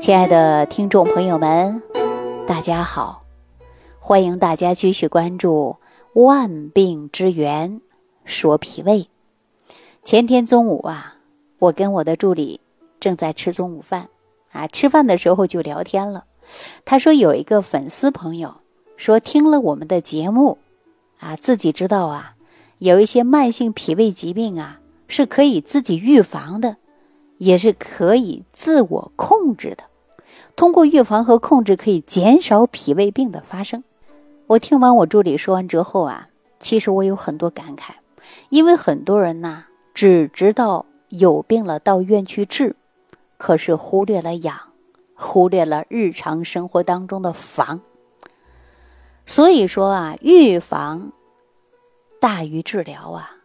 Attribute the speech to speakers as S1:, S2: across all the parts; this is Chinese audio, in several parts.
S1: 亲爱的听众朋友们，大家好！欢迎大家继续关注《万病之源说脾胃》。前天中午啊，我跟我的助理正在吃中午饭啊，吃饭的时候就聊天了。他说有一个粉丝朋友说听了我们的节目啊，自己知道啊，有一些慢性脾胃疾病啊是可以自己预防的，也是可以自我控制的。通过预防和控制，可以减少脾胃病的发生。我听完我助理说完之后啊，其实我有很多感慨，因为很多人呐，只知道有病了到医院去治，可是忽略了养，忽略了日常生活当中的防。所以说啊，预防大于治疗啊。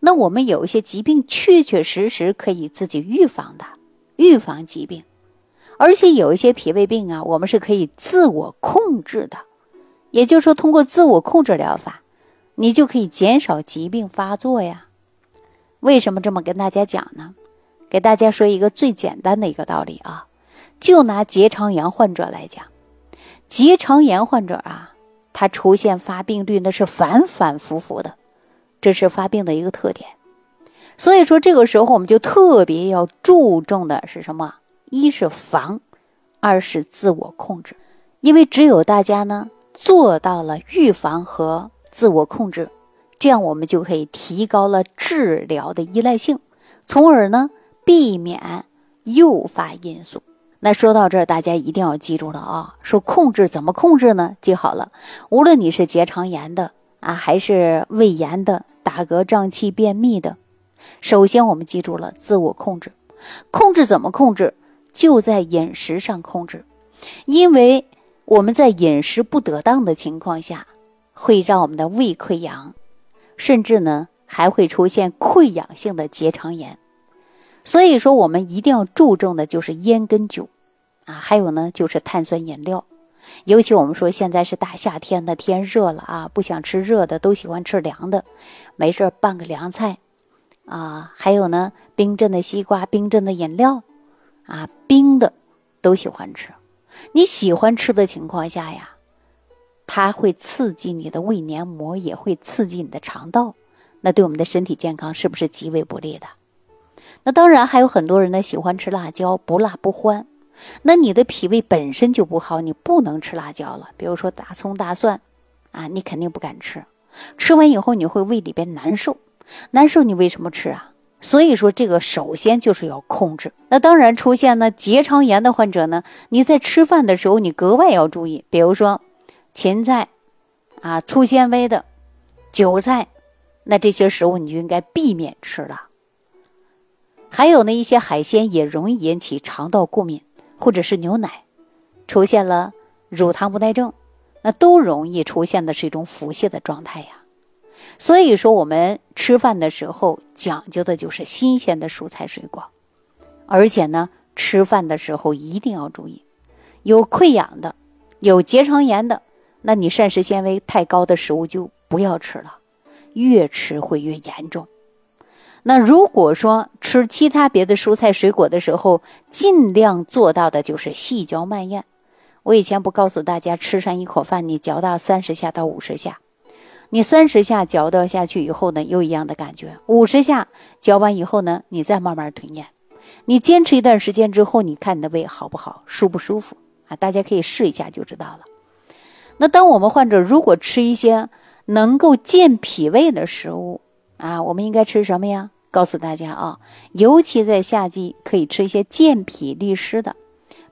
S1: 那我们有一些疾病，确确实实可以自己预防的，预防疾病。而且有一些脾胃病啊，我们是可以自我控制的，也就是说，通过自我控制疗法，你就可以减少疾病发作呀。为什么这么跟大家讲呢？给大家说一个最简单的一个道理啊，就拿结肠炎患者来讲，结肠炎患者啊，他出现发病率那是反反复复的，这是发病的一个特点。所以说，这个时候我们就特别要注重的是什么？一是防，二是自我控制，因为只有大家呢做到了预防和自我控制，这样我们就可以提高了治疗的依赖性，从而呢避免诱发因素。那说到这儿，大家一定要记住了啊！说控制怎么控制呢？记好了，无论你是结肠炎的啊，还是胃炎的、打嗝胀气、便秘的，首先我们记住了自我控制，控制怎么控制？就在饮食上控制，因为我们在饮食不得当的情况下，会让我们的胃溃疡，甚至呢还会出现溃疡性的结肠炎。所以说，我们一定要注重的就是烟跟酒，啊，还有呢就是碳酸饮料。尤其我们说现在是大夏天的，天热了啊，不想吃热的，都喜欢吃凉的。没事拌个凉菜，啊，还有呢冰镇的西瓜、冰镇的饮料。啊，冰的都喜欢吃。你喜欢吃的情况下呀，它会刺激你的胃黏膜，也会刺激你的肠道，那对我们的身体健康是不是极为不利的？那当然还有很多人呢喜欢吃辣椒，不辣不欢。那你的脾胃本身就不好，你不能吃辣椒了。比如说大葱、大蒜，啊，你肯定不敢吃。吃完以后你会胃里边难受，难受你为什么吃啊？所以说，这个首先就是要控制。那当然，出现呢结肠炎的患者呢，你在吃饭的时候，你格外要注意。比如说，芹菜，啊，粗纤维的，韭菜，那这些食物你就应该避免吃了。还有呢，一些海鲜也容易引起肠道过敏，或者是牛奶出现了乳糖不耐症，那都容易出现的是一种腹泻的状态呀。所以说，我们吃饭的时候讲究的就是新鲜的蔬菜水果，而且呢，吃饭的时候一定要注意，有溃疡的、有结肠炎的，那你膳食纤维太高的食物就不要吃了，越吃会越严重。那如果说吃其他别的蔬菜水果的时候，尽量做到的就是细嚼慢咽。我以前不告诉大家，吃上一口饭，你嚼到三十下到五十下。你三十下嚼到下去以后呢，又一样的感觉。五十下嚼完以后呢，你再慢慢吞咽。你坚持一段时间之后，你看你的胃好不好，舒不舒服啊？大家可以试一下就知道了。那当我们患者如果吃一些能够健脾胃的食物啊，我们应该吃什么呀？告诉大家啊，尤其在夏季可以吃一些健脾利湿的，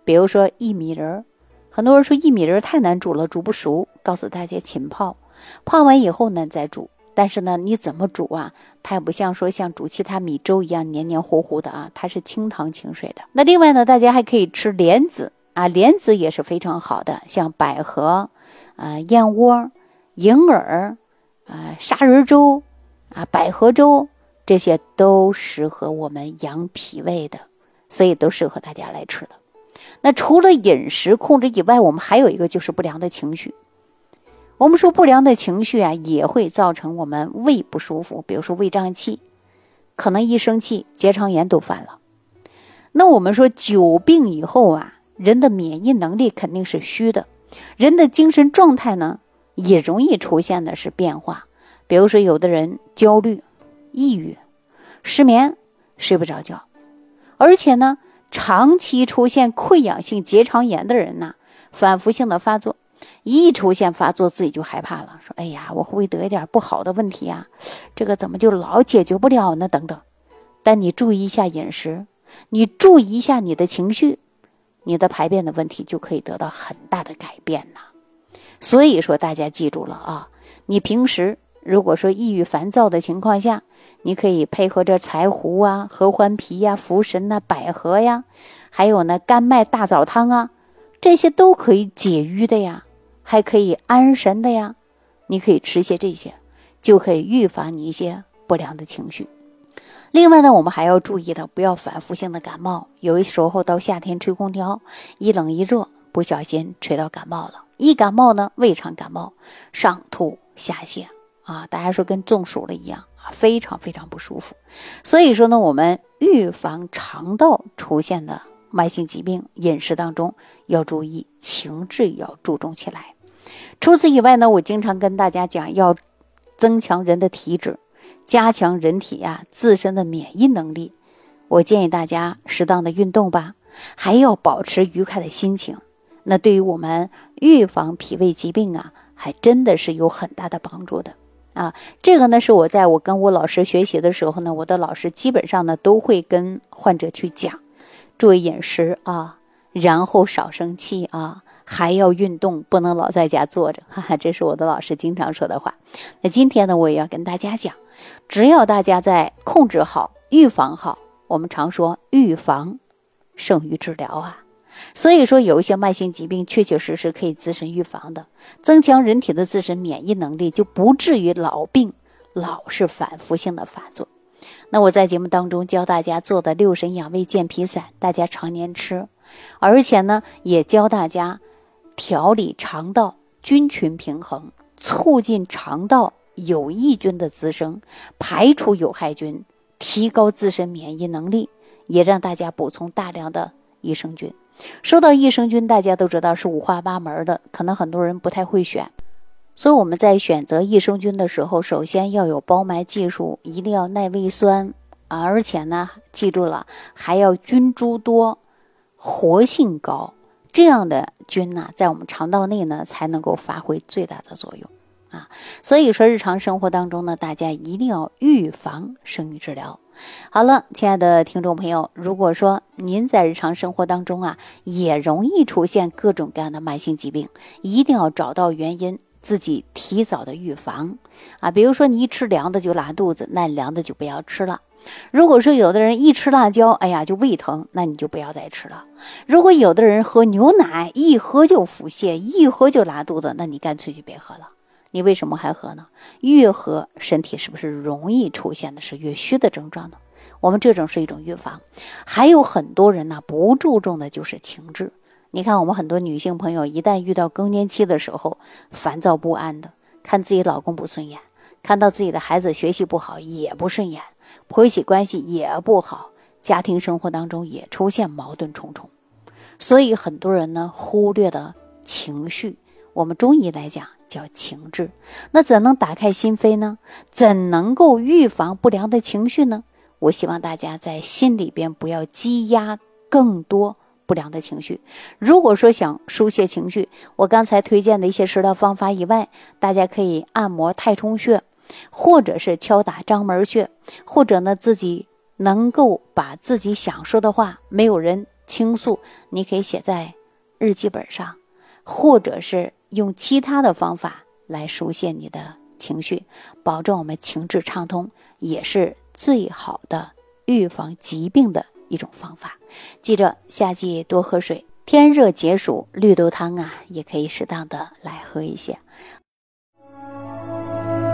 S1: 比如说薏米仁儿。很多人说薏米仁太难煮了，煮不熟。告诉大家浸泡。泡完以后呢，再煮。但是呢，你怎么煮啊？它也不像说像煮其他米粥一样黏黏糊糊的啊，它是清汤清水的。那另外呢，大家还可以吃莲子啊，莲子也是非常好的，像百合、啊燕窝、银耳、啊砂仁粥、啊百合粥，这些都适合我们养脾胃的，所以都适合大家来吃的。那除了饮食控制以外，我们还有一个就是不良的情绪。我们说不良的情绪啊，也会造成我们胃不舒服，比如说胃胀气，可能一生气结肠炎都犯了。那我们说久病以后啊，人的免疫能力肯定是虚的，人的精神状态呢也容易出现的是变化。比如说，有的人焦虑、抑郁、失眠、睡不着觉，而且呢，长期出现溃疡性结肠炎的人呢，反复性的发作，一出现发作自己就害怕了，说：“哎呀，我会不会得一点不好的问题呀？这个怎么就老解决不了呢？”等等。但你注意一下饮食，你注意一下你的情绪，你的排便的问题就可以得到很大的改变呐。所以说，大家记住了啊，你平时。如果说抑郁烦躁的情况下，你可以配合着柴胡啊、合欢皮呀、茯神呐、百合呀，还有呢甘麦大枣汤啊，这些都可以解郁的呀，还可以安神的呀。你可以吃些这些，就可以预防你一些不良的情绪。另外呢，我们还要注意的，不要反复性的感冒。有的时候到夏天吹空调，一冷一热，不小心吹到感冒了。一感冒呢，胃肠感冒，上吐下泻。啊，大家说跟中暑了一样啊，非常非常不舒服。所以说呢，我们预防肠道出现的慢性疾病，饮食当中要注意，情志要注重起来。除此以外呢，我经常跟大家讲，要增强人的体质，加强人体呀自身的免疫能力。我建议大家适当的运动吧，还要保持愉快的心情。那对于我们预防脾胃疾病啊，还真的是有很大的帮助的。啊，这个呢是我在我跟我老师学习的时候呢，我的老师基本上呢都会跟患者去讲，注意饮食啊，然后少生气啊，还要运动，不能老在家坐着。哈哈，这是我的老师经常说的话。那今天呢，我也要跟大家讲，只要大家在控制好、预防好，我们常说预防胜于治疗啊。所以说，有一些慢性疾病确确实实可以自身预防的，增强人体的自身免疫能力，就不至于老病老是反复性的发作。那我在节目当中教大家做的六神养胃健脾散，大家常年吃，而且呢，也教大家调理肠道菌群平衡，促进肠道有益菌的滋生，排除有害菌，提高自身免疫能力，也让大家补充大量的益生菌。说到益生菌，大家都知道是五花八门的，可能很多人不太会选。所以我们在选择益生菌的时候，首先要有包埋技术，一定要耐胃酸啊，而且呢，记住了，还要菌株多、活性高，这样的菌呢，在我们肠道内呢，才能够发挥最大的作用啊。所以说，日常生活当中呢，大家一定要预防生育治疗。好了，亲爱的听众朋友，如果说您在日常生活当中啊，也容易出现各种各样的慢性疾病，一定要找到原因，自己提早的预防啊。比如说你一吃凉的就拉肚子，那凉的就不要吃了。如果说有的人一吃辣椒，哎呀就胃疼，那你就不要再吃了。如果有的人喝牛奶一喝就腹泻，一喝就拉肚子，那你干脆就别喝了。你为什么还喝呢？越喝身体是不是容易出现的是越虚的症状呢？我们这种是一种预防。还有很多人呢不注重的就是情志。你看我们很多女性朋友一旦遇到更年期的时候，烦躁不安的，看自己老公不顺眼，看到自己的孩子学习不好也不顺眼，婆媳关系也不好，家庭生活当中也出现矛盾重重。所以很多人呢忽略了情绪。我们中医来讲。叫情志，那怎能打开心扉呢？怎能够预防不良的情绪呢？我希望大家在心里边不要积压更多不良的情绪。如果说想疏泄情绪，我刚才推荐的一些食疗方法以外，大家可以按摩太冲穴，或者是敲打章门穴，或者呢自己能够把自己想说的话没有人倾诉，你可以写在日记本上，或者是。用其他的方法来疏泄你的情绪，保证我们情志畅通，也是最好的预防疾病的一种方法。记着，夏季多喝水，天热解暑，绿豆汤啊，也可以适当的来喝一些。